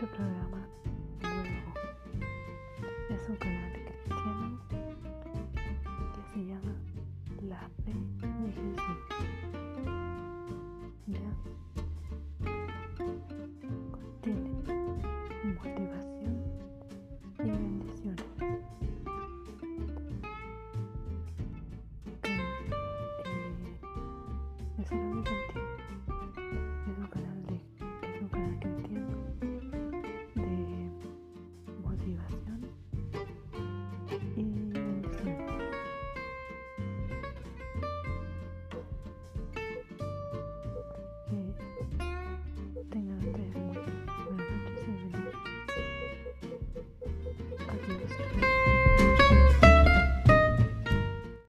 este programa nuevo. Es un canal cristiano que se llama La Fe de